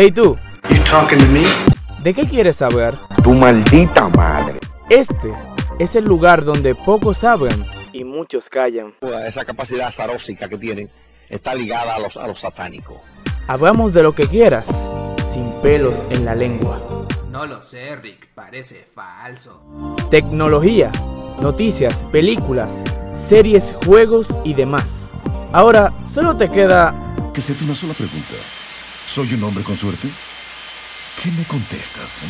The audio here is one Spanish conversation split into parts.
Hey tú. ¿De qué quieres saber? Tu maldita madre. Este es el lugar donde pocos saben y muchos callan. Esa capacidad zarósica que tienen está ligada a los, a los satánicos. Hablamos de lo que quieras, sin pelos en la lengua. No lo sé, Rick, parece falso. Tecnología, noticias, películas, series, juegos y demás. Ahora solo te queda... Que hacerte una sola pregunta. ¿Soy un hombre con suerte? ¿Qué me contestas? eh?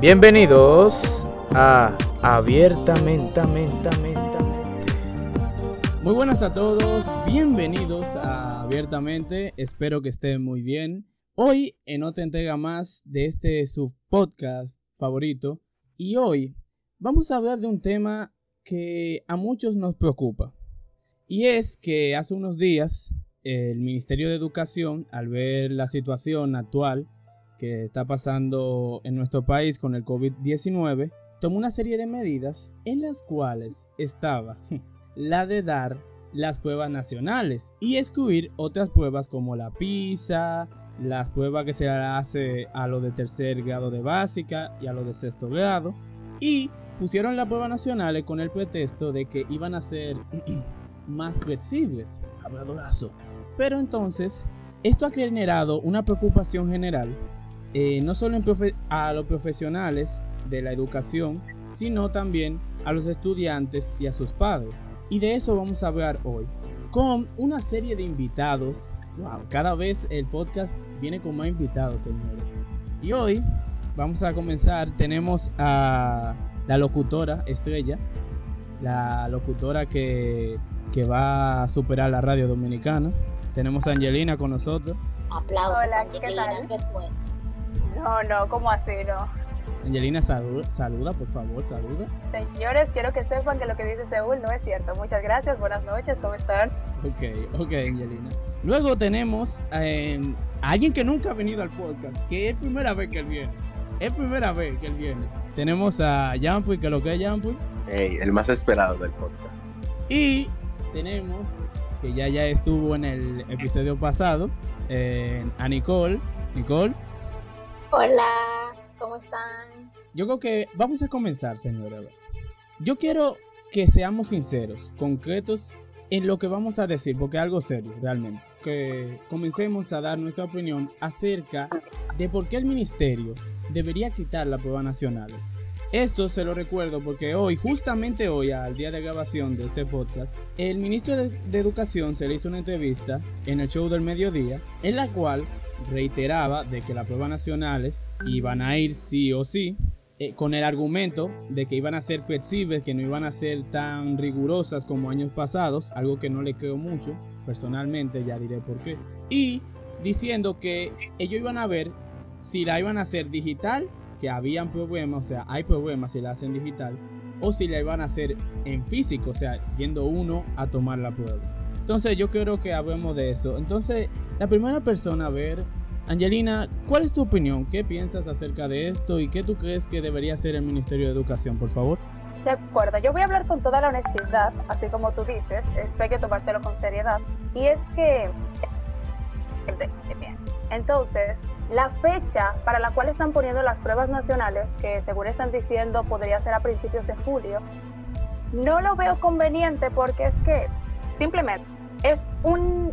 Bienvenidos a Abiertamente. Muy buenas a todos, bienvenidos a Abiertamente, espero que estén muy bien. Hoy en otra entrega más de este su podcast favorito y hoy vamos a hablar de un tema que a muchos nos preocupa. Y es que hace unos días el Ministerio de Educación, al ver la situación actual que está pasando en nuestro país con el COVID-19, tomó una serie de medidas en las cuales estaba la de dar las pruebas nacionales y excluir otras pruebas como la PISA, las pruebas que se hace a lo de tercer grado de básica y a lo de sexto grado y pusieron las pruebas nacionales con el pretexto de que iban a ser más flexibles, habladorazo. Pero entonces, esto ha generado una preocupación general, eh, no solo en a los profesionales de la educación, sino también a los estudiantes y a sus padres. Y de eso vamos a hablar hoy, con una serie de invitados. Wow, cada vez el podcast viene con más invitados, señores. Y hoy vamos a comenzar, tenemos a la locutora estrella, la locutora que, que va a superar la radio dominicana. Tenemos a Angelina con nosotros. Aplausos, Hola, ¿qué Angelina, tal? ¿qué fue? No, no, ¿cómo así, no? Angelina, saluda, saluda, por favor, saluda. Señores, quiero que sepan que lo que dice Seúl no es cierto. Muchas gracias, buenas noches, ¿cómo están? Ok, ok, Angelina. Luego tenemos eh, a alguien que nunca ha venido al podcast, que es primera vez que él viene. Es primera vez que él viene. Tenemos a Jampuy, que lo que es Jampuy. Ey, el más esperado del podcast. Y tenemos, que ya ya estuvo en el episodio pasado, eh, a Nicole. Nicole, Hola, ¿cómo están? yo creo que vamos a comenzar, señora. Yo quiero que seamos sinceros, concretos en lo que vamos a decir, porque es algo serio, realmente. Que comencemos a dar nuestra opinión acerca de por qué el ministerio debería quitar las pruebas nacionales. Esto se lo recuerdo porque hoy, justamente hoy, al día de grabación de este podcast, el ministro de, Educación se le hizo una entrevista en el show del mediodía, en la cual reiteraba de que las pruebas nacionales iban a ir sí o sí, eh, con el argumento de que iban a ser flexibles, que no iban a ser tan rigurosas como años pasados, algo que no le creo mucho, personalmente ya diré por qué. Y diciendo que ellos iban a ver si la iban a hacer digital, que habían problemas, o sea, hay problemas si la hacen digital, o si la iban a hacer en físico, o sea, yendo uno a tomar la prueba. Entonces yo quiero que hablemos de eso. Entonces, la primera persona a ver, Angelina, ¿cuál es tu opinión? ¿Qué piensas acerca de esto y qué tú crees que debería hacer el Ministerio de Educación, por favor? De acuerdo, yo voy a hablar con toda la honestidad, así como tú dices, es hay que tomárselo con seriedad. Y es que... Entonces, la fecha para la cual están poniendo las pruebas nacionales, que según están diciendo podría ser a principios de julio, no lo veo conveniente porque es que simplemente es un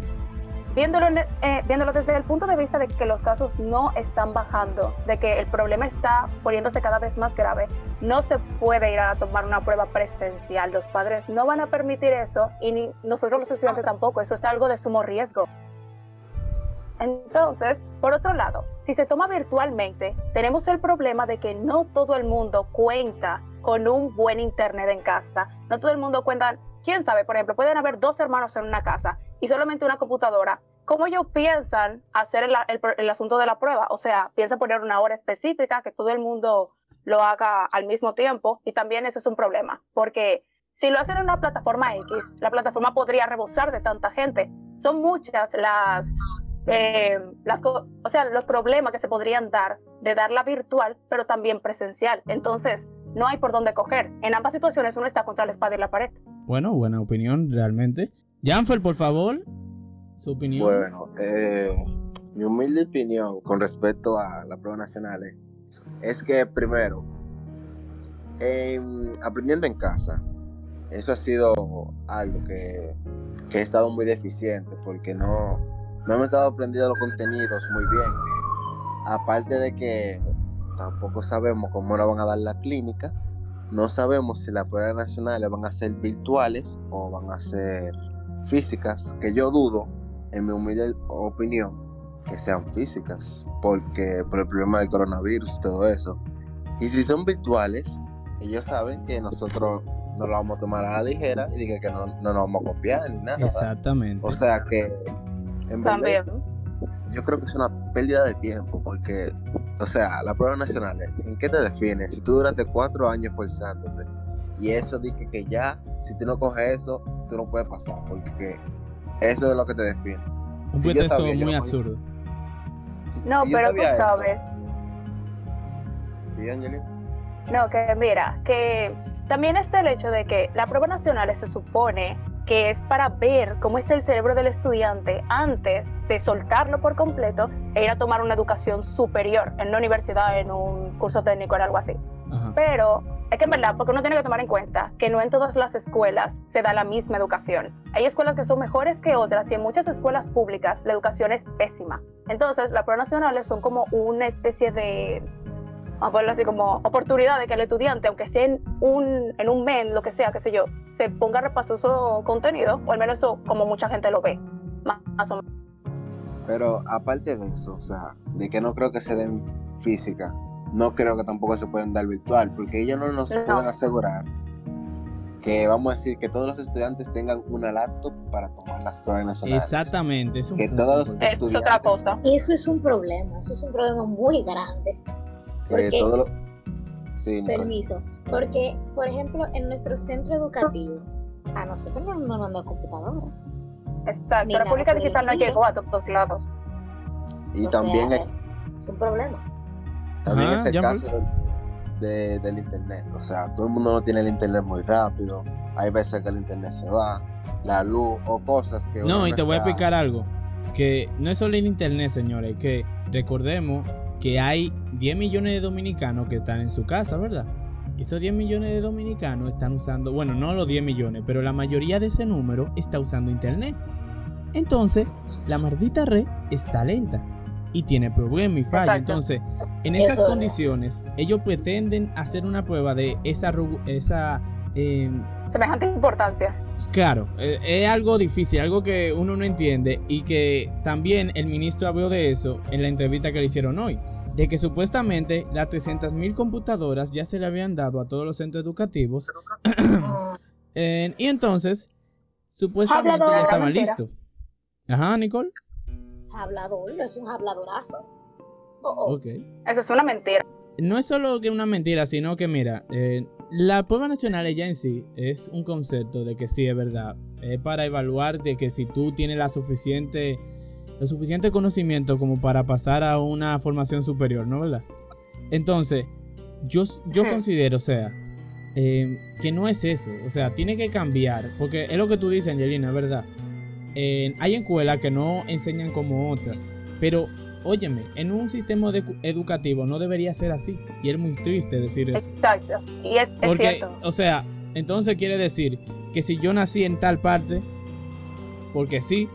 viéndolo, eh, viéndolo desde el punto de vista de que los casos no están bajando, de que el problema está poniéndose cada vez más grave, no se puede ir a tomar una prueba presencial. Los padres no van a permitir eso y ni nosotros los estudiantes tampoco. Eso es algo de sumo riesgo. Entonces, por otro lado, si se toma virtualmente, tenemos el problema de que no todo el mundo cuenta con un buen internet en casa. No todo el mundo cuenta, quién sabe, por ejemplo, pueden haber dos hermanos en una casa y solamente una computadora. ¿Cómo ellos piensan hacer el, el- asunto de la prueba? O sea, piensan poner una hora específica, que todo el mundo lo haga al mismo tiempo y también ese es un problema, porque si lo hacen en una plataforma X, la plataforma podría rebosar de tanta gente. Son muchas las eh, las co- o sea, los problemas que se podrían dar de darla virtual, pero también presencial. Entonces, no hay por dónde coger. En ambas situaciones uno está contra la espada y la pared. Bueno, buena opinión, realmente. Janfer, por favor, su opinión. Bueno, eh, mi humilde opinión con respecto a las pruebas nacionales es que primero, aprendiendo en casa, eso ha sido algo que, que he estado muy deficiente porque no, no hemos estado aprendiendo los contenidos muy bien. Aparte de que tampoco sabemos cómo nos van a dar la clínica, no sabemos si las pruebas nacionales van a ser virtuales o van a ser físicas, que yo dudo, en mi humilde opinión, que sean físicas, porque por el problema del coronavirus y todo eso. Y si son virtuales, ellos saben que nosotros no lo vamos a tomar a la ligera y que, que no, no nos vamos a copiar ni nada. Exactamente. O sea que, en verdad, También. yo creo que es una pérdida de tiempo, porque, o sea, las pruebas nacionales, ¿en qué te define? Si tú duraste cuatro años esforzándote y eso dice que ya, si tú no coges eso, tú no puedes pasar, porque eso es lo que te define. Un si pretexto sabía, muy no- absurdo. Si- No, si pero tú eso- sabes. ¿Sí, Angelina? No, que mira, que también está el hecho de que la prueba nacional se supone que es para ver cómo está el cerebro del estudiante antes de soltarlo por completo e ir a tomar una educación superior en una universidad, en un curso técnico, en algo así. Ajá. Pero es que en verdad, porque uno tiene que tomar en cuenta que no en todas las escuelas se da la misma educación. Hay escuelas que son mejores que otras y en muchas escuelas públicas la educación es pésima. Entonces, las pruebas nacionales son como una especie de, vamos a ponerlo así, como oportunidad de que el estudiante, aunque sea en un, en un men, lo que sea, qué sé yo, se ponga a repasar su contenido, o al menos eso como mucha gente lo ve. Más, más o menos. Pero aparte de eso, o sea, de que no creo que se den física, no creo que tampoco se pueden dar virtual, porque ellos no nos No. pueden asegurar que, vamos a decir, que todos los estudiantes tengan una laptop para tomar las pruebas nacionales. Exactamente, es un Que punto todos los importante. Es otra cosa. Eso es un problema, eso es un problema muy grande. Permiso. Porque, por ejemplo, en nuestro centro educativo, a nosotros no nos mandan computadora. Exacto. Ni La República el Digital no llegó a todos lados. Y O también, sea, el- es un problema. también Ajá, es el caso de- del internet. O sea, todo el mundo no tiene el internet muy rápido. Hay veces que el internet se va, la luz o cosas que... No, y te voy a explicar algo. Que no es solo en internet, señores. Que recordemos que hay 10 millones de dominicanos que están en su casa, ¿verdad? Y esos 10 millones de dominicanos están usando, bueno, no los 10 millones, pero la mayoría de ese número está usando internet. Entonces, la maldita red está lenta y tiene problemas y falla. Entonces, en Eso esas es. condiciones, ellos pretenden hacer una prueba de esa eh, Semejante importancia. Claro, eh, es algo difícil, algo que uno no entiende y que también el ministro habló de eso en la entrevista que le hicieron hoy, de que supuestamente las 300.000 computadoras ya se le habían dado a todos los centros educativos eh, y entonces supuestamente Hablador. ya estaban listos. Ajá, Nicole. Hablador, no es un habladorazo. Oh, oh. Ok. Eso es una mentira. No es solo que una mentira, sino que mira, eh, la prueba nacional ya en sí es un concepto de que sí es verdad. Es para evaluar de que si tú tienes la suficiente, lo suficiente conocimiento como para pasar a una formación superior, ¿no verdad? Entonces, yo, yo considero, o sea, eh, que no es eso. O sea, tiene que cambiar. Porque es lo que tú dices, Angelina, ¿verdad? Eh, hay escuelas que no enseñan como otras. Pero, óyeme, en un sistema edu- educativo no debería ser así. Y es muy triste decir eso. Exacto. Y es, es Porque, cierto. o sea, entonces quiere decir que si yo nací en tal parte, porque sí,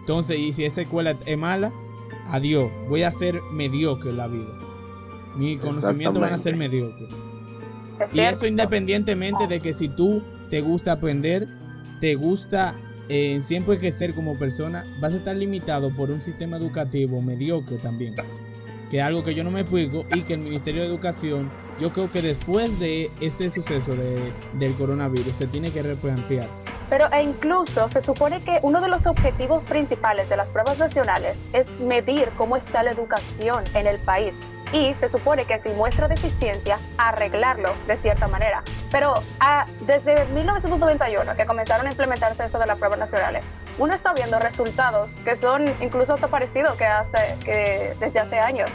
entonces, y si esa escuela es mala, adiós, voy a ser mediocre en la vida. Mi conocimiento van a ser mediocre. es Y cierto. eso independientemente de que si tú te gusta aprender, te gusta eh, siempre crecer como persona, vas a estar limitado por un sistema educativo mediocre también. Que es algo que yo no me explico y que el Ministerio de Educación, yo creo que después de este suceso de- del coronavirus, se tiene que replantear. Pero e incluso se supone que uno de los objetivos principales de las pruebas nacionales es medir cómo está la educación en el país. Y se supone que si muestra deficiencia, arreglarlo de cierta manera. Pero ah, desde 1991, que comenzaron a implementarse eso de las pruebas nacionales, uno está viendo resultados que son incluso hasta parecidos que hace que desde hace años.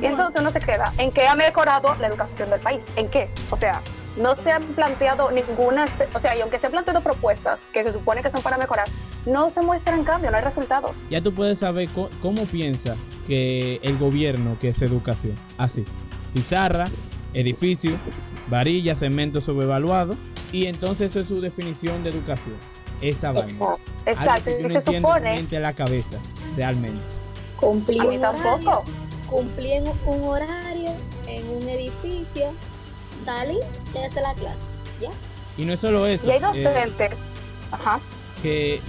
Y entonces uno se queda en qué ha mejorado la educación del país, en qué. O sea, no se han planteado ninguna, o sea, y aunque se han planteado propuestas que se supone que son para mejorar, no se muestran cambios, no hay resultados. Ya tú puedes saber co- cómo piensa que el gobierno que es educación. Así. Pizarra, edificio, varilla, cemento sobrevaluado. Y entonces eso es su definición de educación. Esa vaina. Exacto. Algo que y yo no entiendo supone, en la cabeza, realmente. Cumplí a mí un horario, tampoco. cumplí en un horario, en un edificio, salí, le hace la clase. ¿Ya? Y no es solo eso. Y hay eh, docentes. Ajá. que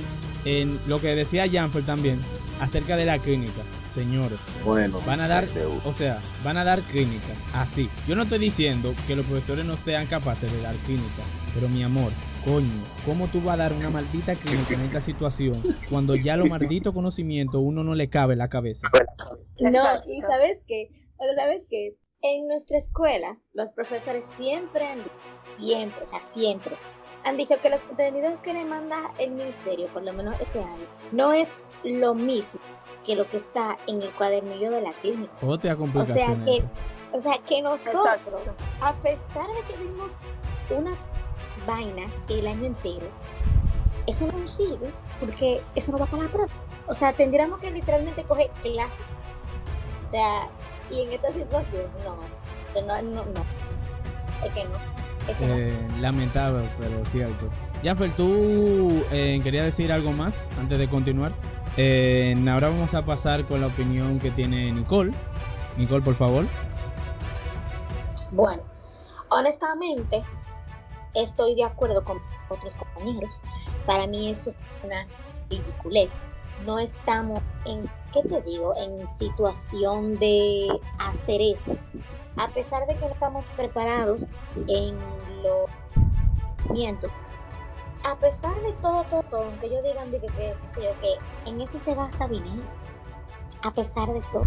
en lo que decía Janfer también, acerca de la clínica. Señores, Bueno, van a dar, o sea, van a dar clínica, así. Yo no estoy diciendo que los profesores no sean capaces de dar clínica, pero mi amor, coño, ¿cómo tú vas a dar una maldita clínica en esta situación cuando ya los malditos conocimientos uno no le cabe en la cabeza? No, y ¿sabes qué? O sea, ¿sabes qué? En nuestra escuela, los profesores siempre han dicho, siempre, o sea, siempre, han dicho que los contenidos que le manda el ministerio, por lo menos este año, no es lo mismo que lo que está en el cuadernillo de la clínica. Otra O sea que, o sea que nosotros, Exacto. a pesar de que vimos una vaina el año entero, eso no nos sirve porque eso no va para la prueba. O sea, tendríamos que literalmente coger clase. O sea, y en esta situación, no, que no, no, no. Es que no. Eh, lamentable, pero cierto. Janfer, ¿tú eh, querías decir algo más antes de continuar? Eh, ahora vamos a pasar con la opinión que tiene Nicole. Nicole, por favor. Bueno, honestamente, estoy de acuerdo con otros compañeros. Para mí eso es una ridiculez. No estamos en, ¿qué te digo? En situación de hacer eso. A pesar de que no estamos preparados en los mientos. A pesar de todo, todo, todo, aunque ellos digan que, que, yo, que en eso se gasta dinero. A pesar de todo.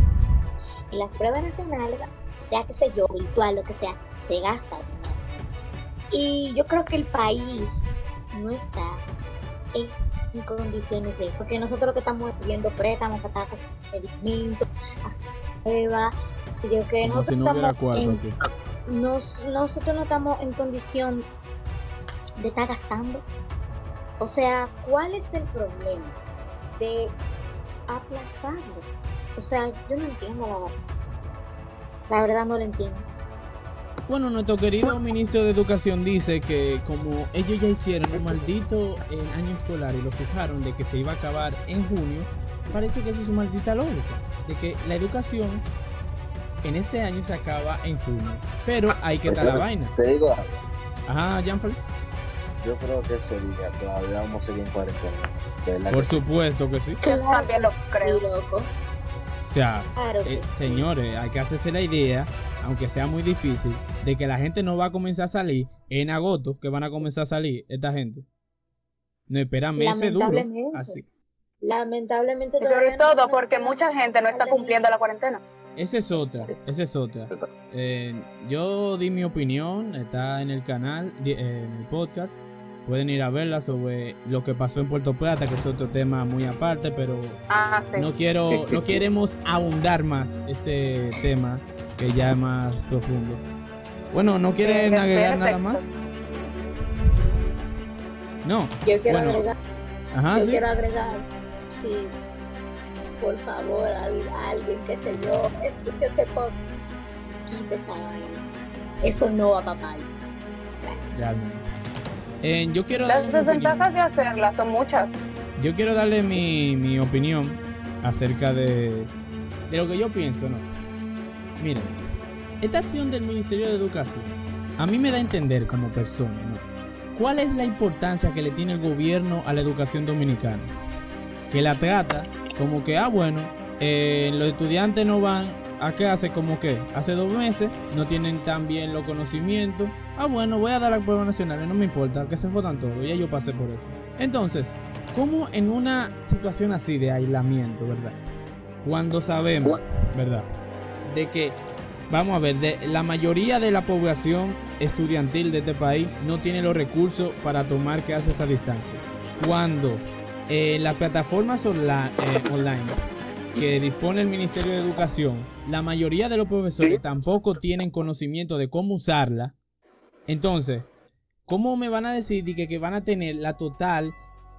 En las pruebas nacionales sea que sé yo, virtual, lo que sea, se gasta dinero. Y yo creo que el país no está en, condiciones de, porque nosotros lo que estamos pidiendo préstamos con medicamentos, pruebas, yo que Como si nosotros no hubiera estamos cuarto en- aquí. nos- nosotros no estamos en condición de estar gastando. O sea, ¿cuál es el problema de aplazarlo? O sea, yo no entiendo la verdad. La verdad no lo entiendo. Bueno, nuestro querido ministro de Educación dice que como ellos ya hicieron un maldito eh, año escolar y lo fijaron de que se iba a acabar en junio, parece que eso es su maldita lógica, de que la educación en este año se acaba en junio. Pero hay que estar la vaina. Te digo algo, Ajá, Janfer. yo creo que ese día todavía vamos a seguir en cuarentena. Por que sí. supuesto que sí. Yo también lo creo. Sí, loco. O sea, Claro eh, sí. señores, hay que hacerse la idea, aunque sea muy difícil, de que la gente no va a comenzar a salir en agosto, que van a comenzar a salir esta gente. No esperan meses duros. Lamentablemente. Así. Lamentablemente Y sobre no- todo no porque mucha gente no está cumpliendo la cuarentena. Esa es otra, esa es otra. Eh, yo di mi opinión, está en el canal, eh, en el podcast. Pueden ir a verla sobre lo que pasó en Puerto Plata, que es otro tema muy aparte, pero Ah, sí. no quiero, no queremos ahondar más este tema que ya es más profundo. Bueno, ¿no quieren agregar nada más? No. Yo quiero Bueno, agregar, Ajá, yo sí. quiero agregar, sí, por favor, a alguien, qué sé yo, escuche este podcast, quite esa vaina. Eso no va para parte. Gracias. Realmente. Eh, yo quiero darle Las mi opinión. desventajas de hacerla son muchas. Yo quiero darle mi, mi opinión acerca de, de lo que yo pienso, ¿no? Miren, esta acción del Ministerio de Educación a mí me da a entender como persona, ¿no? ¿Cuál es la importancia que le tiene el gobierno a la educación dominicana? Que la trata como que, ah, bueno, eh, los estudiantes no van a hace como que hace dos meses, no tienen tan bien los conocimientos. Ah, bueno, voy a dar las pruebas nacionales, no me importa, que se jodan todos, ya yo pasé por eso. Entonces, ¿cómo en una situación así de aislamiento, verdad? Cuando sabemos, ¿verdad? De que, vamos a ver, de la mayoría de la población estudiantil de este país no tiene los recursos para tomar clases a distancia. Cuando eh, las plataformas eh, online que dispone el Ministerio de Educación, la mayoría de los profesores tampoco tienen conocimiento de cómo usarla. Entonces, ¿cómo me van a decir de que, que van a tener la total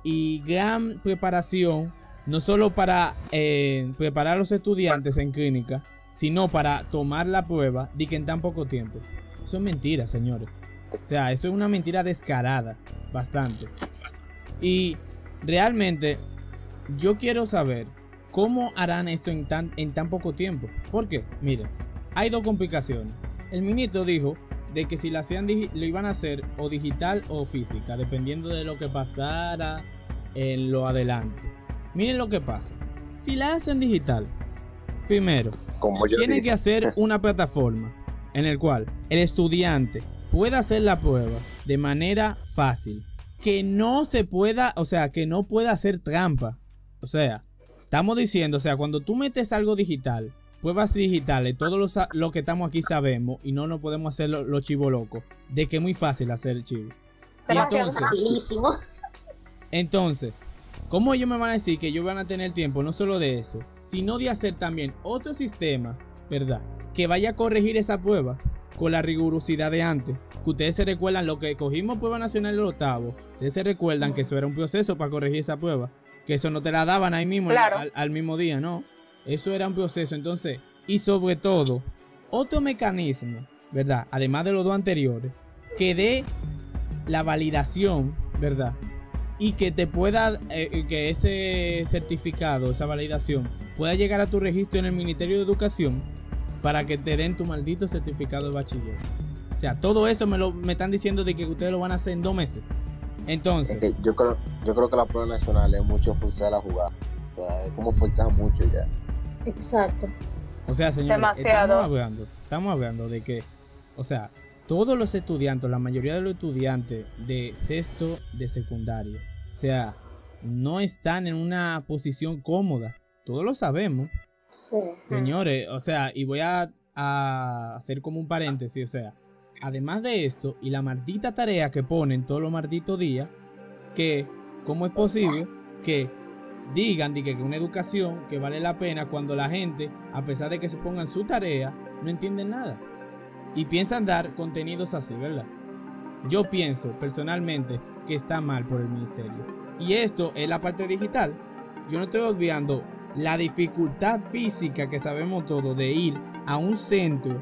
y gran preparación, no solo para eh, preparar a los estudiantes en clínica, sino para tomar la prueba de que en tan poco tiempo. Eso es mentira, señores. O sea, eso es una mentira descarada, bastante. Y realmente yo quiero saber cómo harán esto en tan, en tan poco tiempo. ¿Por qué? Miren, hay dos complicaciones. El ministro dijo de que si lo hacían lo iban a hacer o digital o física, dependiendo de lo que pasara en lo adelante. Miren lo que pasa. Si la hacen digital, primero, Como tienen dije. que hacer una plataforma en el cual el estudiante pueda hacer la prueba de manera fácil. Que no se pueda, o sea, que no pueda hacer trampa. O sea, estamos diciendo, o sea, cuando tú metes algo digital, pruebas digitales, todos los lo que estamos aquí sabemos y no nos podemos hacer los lo chivo locos, de que es muy fácil hacer chivo. Y Demasiado entonces, entonces, ¿cómo ellos me van a decir que ellos van a tener tiempo no solo de eso, sino de hacer también otro sistema, ¿verdad? Que vaya a corregir esa prueba con la rigurosidad de antes. Que ustedes se recuerdan lo que cogimos prueba nacional el octavo. Ustedes se recuerdan que eso era un proceso para corregir esa prueba. Que eso no te la daban ahí mismo Claro. al, al mismo día, ¿no? Eso era un proceso. Entonces, y sobre todo, otro mecanismo, ¿verdad? Además de los dos anteriores, que dé la validación, ¿verdad? Y que te pueda, eh, que ese certificado, esa validación, pueda llegar a tu registro en el Ministerio de Educación para que te den tu maldito certificado de bachiller. O sea, todo eso me lo me están diciendo de que ustedes lo van a hacer en dos meses. Es Entonces, que yo creo, yo creo que la prueba nacional es mucho forzar la jugada. O sea, es como forzar mucho ya. Exacto. o sea, señores, Demasiado. estamos hablando, estamos hablando de que, o sea, todos los estudiantes, la mayoría de los estudiantes de sexto de secundaria, o sea, no están en una posición cómoda. Todos lo sabemos. Señores, o sea, y voy a, hacer como un paréntesis, o sea, además de esto y la maldita tarea que ponen todos los malditos días, que cómo es posible que digan que que una educación que vale la pena cuando la gente, a pesar de que se pongan su tarea, no entienden nada. Y piensan dar contenidos así, ¿verdad? Yo pienso personalmente que está mal por el ministerio. Y esto es la parte digital. Yo no estoy olvidando la dificultad física que sabemos todos de ir a un centro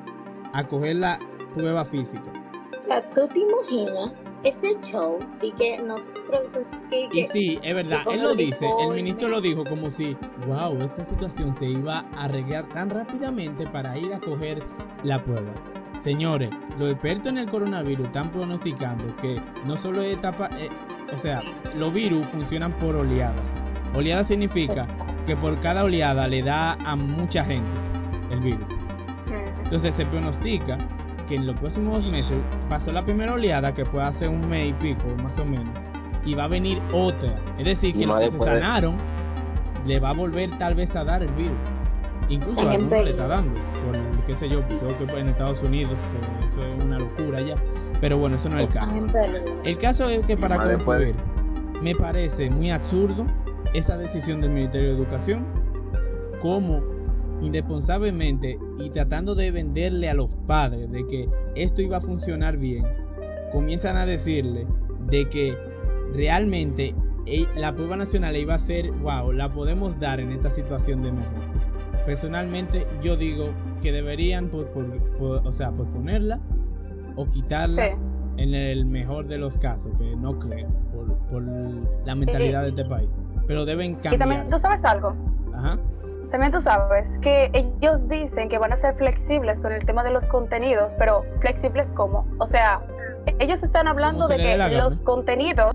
a coger la prueba física. O sea, tú te imaginas ese show y que nosotros. Que, Y sí, es verdad, él lo dice, el ministro lo dijo como si, wow, esta situación se iba a arreglar tan rápidamente para ir a coger la prueba. Señores, los expertos en el coronavirus están pronosticando que no solo es etapa, eh, o sea, los virus funcionan por oleadas. Oleada significa que por cada oleada le da a mucha gente el virus. Entonces se pronostica que en los próximos meses pasó la primera oleada que fue hace un mes y pico más o menos y va a venir otra. Es decir, que los que se sanaron le va a volver tal vez a dar el virus. Incluso a algunos le está dando, por qué sé yo, creo que en Estados Unidos, que eso es una locura ya. Pero bueno, eso no es el caso. El caso es que para concluir, me parece muy absurdo esa decisión del Ministerio de Educación, como irresponsablemente y tratando de venderle a los padres de que esto iba a funcionar bien, comienzan a decirle de que realmente e- la prueba nacional iba a ser, wow, la podemos dar en esta situación de emergencia. Personalmente yo digo que deberían por- por- por- o sea, posponerla o quitarla Sí. en el mejor de los casos, que no creo, por, por la mentalidad de este país. Pero deben Y también, cambiar. ¿tú sabes algo? Ajá. También tú sabes que ellos dicen que van a ser flexibles con el tema de los contenidos, pero flexibles cómo? O sea, ellos están hablando de que los contenidos,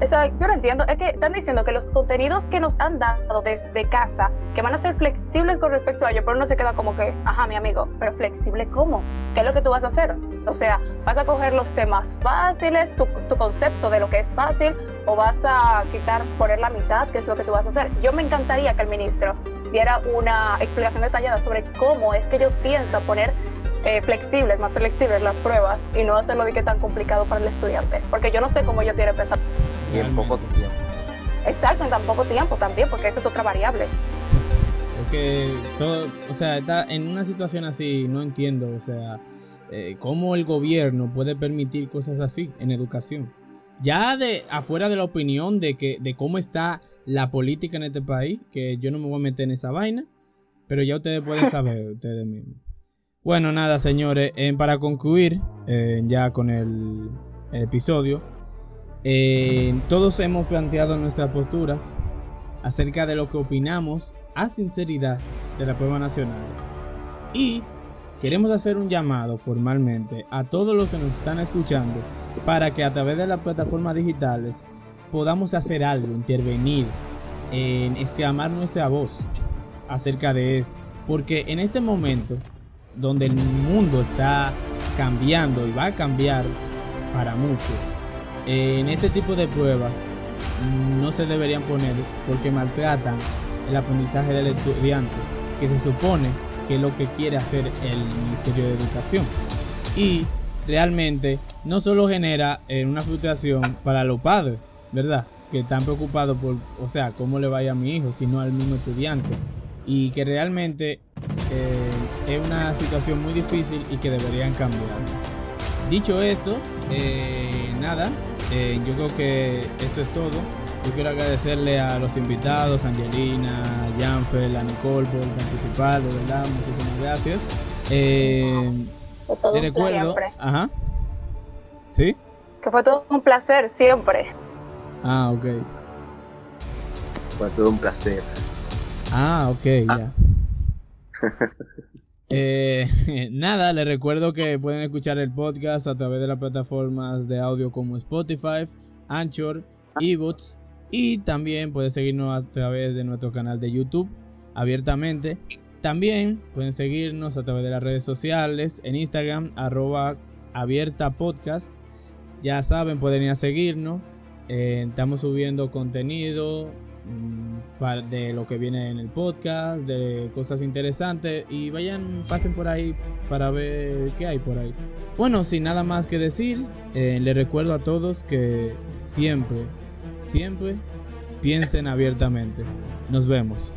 o sea, yo no entiendo, es que están diciendo que los contenidos que nos han dado desde casa, que van a ser flexibles con respecto a ello, pero uno se queda como que, ajá, mi amigo, pero flexible cómo? ¿Qué es lo que tú vas a hacer? O sea, ¿vas a coger los temas fáciles, tu, tu concepto de lo que es fácil, o vas a quitar, poner la mitad, qué es lo que tú vas a hacer? Yo me encantaría que el ministro diera una explicación detallada sobre cómo es que ellos piensan poner eh, flexibles, más flexibles las pruebas y no hacerlo de que tan complicado para el estudiante. Porque yo no sé cómo ellos tienen pensado. Y en poco tiempo. Exacto, en tan poco tiempo también, porque esa es otra variable. Porque todo, o sea, está en una situación así, no entiendo, o sea, eh, cómo el gobierno puede permitir cosas así en educación. Ya de afuera de la opinión de que de cómo está la política en este país, que yo no me voy a meter en esa vaina, pero ya ustedes pueden saber ustedes mismos. Bueno, nada, señores, eh, para concluir eh, ya con el, el episodio, eh, todos hemos planteado nuestras posturas acerca de lo que opinamos a sinceridad de la prueba nacional. Y queremos hacer un llamado formalmente a todos los que nos están escuchando para que a través de las plataformas digitales podamos hacer algo, intervenir, en exclamar nuestra voz acerca de esto. Porque en este momento, donde el mundo está cambiando y va a cambiar para mucho, en este tipo de pruebas no se deberían poner porque maltratan el aprendizaje del estudiante, que se supone que es lo que quiere hacer el Ministerio de Educación. Y realmente no solo genera eh, una frustración para los padres, ¿verdad? Que están preocupados por, o sea, cómo le vaya a mi hijo, sino al mismo estudiante. Y que realmente eh, es una situación muy difícil y que deberían cambiar. Dicho esto, eh, nada, yo creo que esto es todo. Yo quiero agradecerle a los invitados, Angelina, a Janfel, a Nicole por participar, de verdad, muchísimas gracias. Fue todo te un recuerdo, siempre. ajá, ¿sí? Que fue todo un placer siempre. Ah, ok. Fue todo un placer. Ah, ok, ya. Eh, nada, les recuerdo que pueden escuchar el podcast a través de las plataformas de audio como Spotify, Anchor, eBooks y también pueden seguirnos a través de nuestro canal de YouTube abiertamente. También pueden seguirnos a través de las redes sociales en Instagram, arroba abierta podcast. Ya saben, pueden ir a seguirnos. Eh, estamos subiendo contenido mm, de lo que viene en el podcast, de cosas interesantes y vayan, pasen por ahí para ver qué hay por ahí. Bueno, sin nada más que decir, eh, les recuerdo a todos que siempre, siempre piensen abiertamente. Nos vemos.